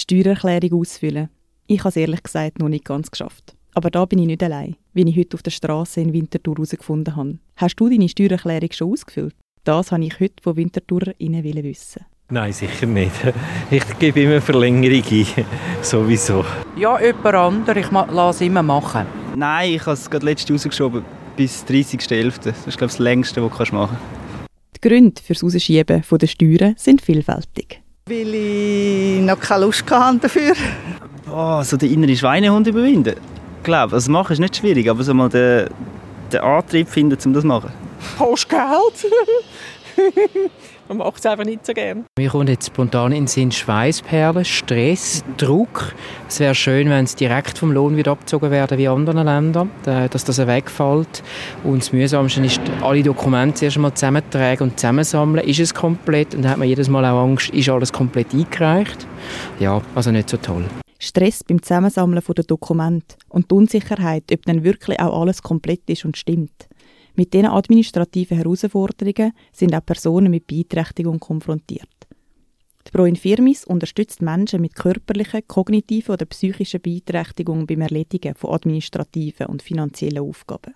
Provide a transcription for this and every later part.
Die Steuererklärung ausfüllen. Ich habe es ehrlich gesagt noch nicht ganz geschafft. Aber da bin ich nicht allein, wie ich heute auf der Straße in Winterthur herausgefunden habe. Hast du deine Steuererklärung schon ausgefüllt? Das habe ich heute von Winterthurerinnen wissen. Nein, sicher nicht. Ich gebe immer Verlängerung ein. Sowieso. Ja, jemand anderes. Ich lasse es immer machen. Nein, ich habe es gerade letztes rausgeschoben bis 30.11. Das ist, glaube ich, das längste, was du machen kannst. Die Gründe für das Rausschieben der Steuern sind vielfältig. Weil ich noch keine Lust hatte dafür. Oh, so den inneren Schweinehund überwinden. Ich glaube, also machen ist nicht schwierig, aber so mal den, den Antrieb finden, um das zu machen. Postgeld. Man macht es einfach nicht so gern. Mir kommt jetzt spontan in den Sinn Schweißperlen, Stress, Druck. Es wäre schön, wenn es direkt vom Lohn wieder abgezogen werden wie in anderen Ländern, dass das wegfällt. Und das Mühsamste ist, alle Dokumente erst einmal zusammentragen und zusammensammeln. Ist es komplett? Und dann hat man jedes Mal auch Angst, ist alles komplett eingereicht? Ja, also nicht so toll. Stress beim Zusammensammeln der Dokumente und die Unsicherheit, ob dann wirklich auch alles komplett ist und stimmt. Mit diesen administrativen Herausforderungen sind auch Personen mit Beeinträchtigung konfrontiert. Die Pro Infirmis unterstützt Menschen mit körperlichen, kognitiven oder psychischen Beeinträchtigungen beim Erledigen von administrativen und finanziellen Aufgaben.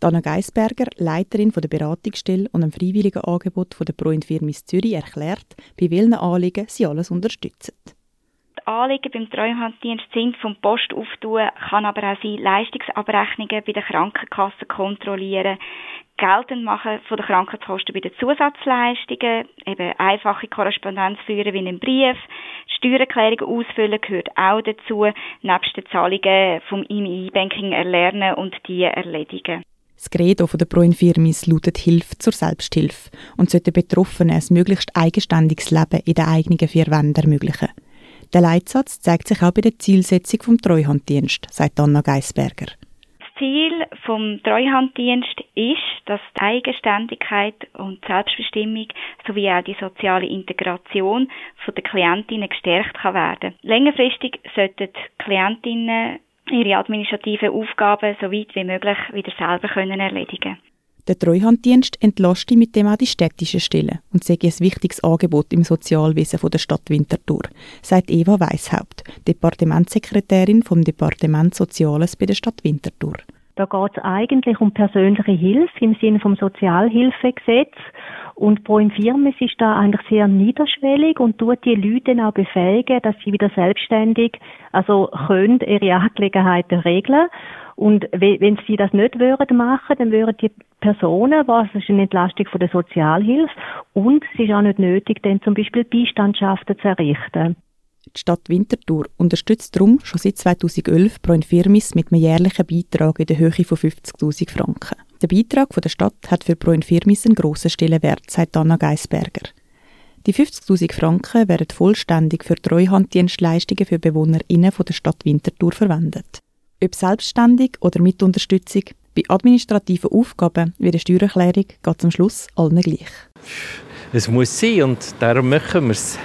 Dana Geisberger, Leiterin der Beratungsstelle und einem freiwilligen Angebot der Pro Infirmis Zürich, erklärt, bei welchen Anliegen sie alles unterstützen. Anliegen beim Treuhanddienst sind vom Post auftun, kann aber auch sein, Leistungsabrechnungen bei der Krankenkasse kontrollieren, geltend machen von den Krankenkosten bei den Zusatzleistungen, eben einfache Korrespondenz führen wie einen Brief, Steuererklärung ausfüllen gehört auch dazu, nebst den Zahlungen vom IMI-Banking erlernen und die erledigen. Das Credo der Proinfirmis lautet Hilfe zur Selbsthilfe und sollte Betroffenen ein möglichst eigenständiges Leben in den eigenen vier Wänden ermöglichen. Der Leitsatz zeigt sich auch bei der Zielsetzung vom Treuhanddienst, sagt Anna Geisberger. Das Ziel vom Treuhanddienst ist, dass die Eigenständigkeit und Selbstbestimmung sowie auch die soziale Integration der Klientinnen gestärkt kann werden. Längerfristig sollten die Klientinnen ihre administrativen Aufgaben so weit wie möglich wieder selber können erledigen der Treuhanddienst entlastet mit dem auch die städtischen Stellen und sei ein wichtiges Angebot im Sozialwesen der Stadt Winterthur, sagt Eva Weishaupt, Departementssekretärin vom Departement Soziales bei der Stadt Winterthur. Da geht es eigentlich um persönliche Hilfe im Sinne vom Sozialhilfegesetz. Und Pro Infirmis ist da eigentlich sehr niederschwellig und tut die Leute auch befähigen, dass sie wieder selbstständig, also können ihre Angelegenheiten regeln. Und wenn sie das nicht würden machen, dann würden die Personen, was ist eine Entlastung von der Sozialhilfe und es ist auch nicht nötig, dann zum Beispiel Beistandschaften zu errichten. Die Stadt Winterthur unterstützt darum schon seit 2011 Pro Infirmis mit einem jährlichen Beitrag in der Höhe von 50.000 Franken. Der Beitrag von der Stadt hat für Pro Infirmis einen grossen Stellenwert, sagt Anna Geisberger. Die 50.000 Franken werden vollständig für Treuhanddienstleistungen für BewohnerInnen von der Stadt Winterthur verwendet. Ob selbstständig oder mit Unterstützung, bei administrativen Aufgaben wie der Steuererklärung geht es am Schluss allen gleich. Es muss sein und darum machen wir es.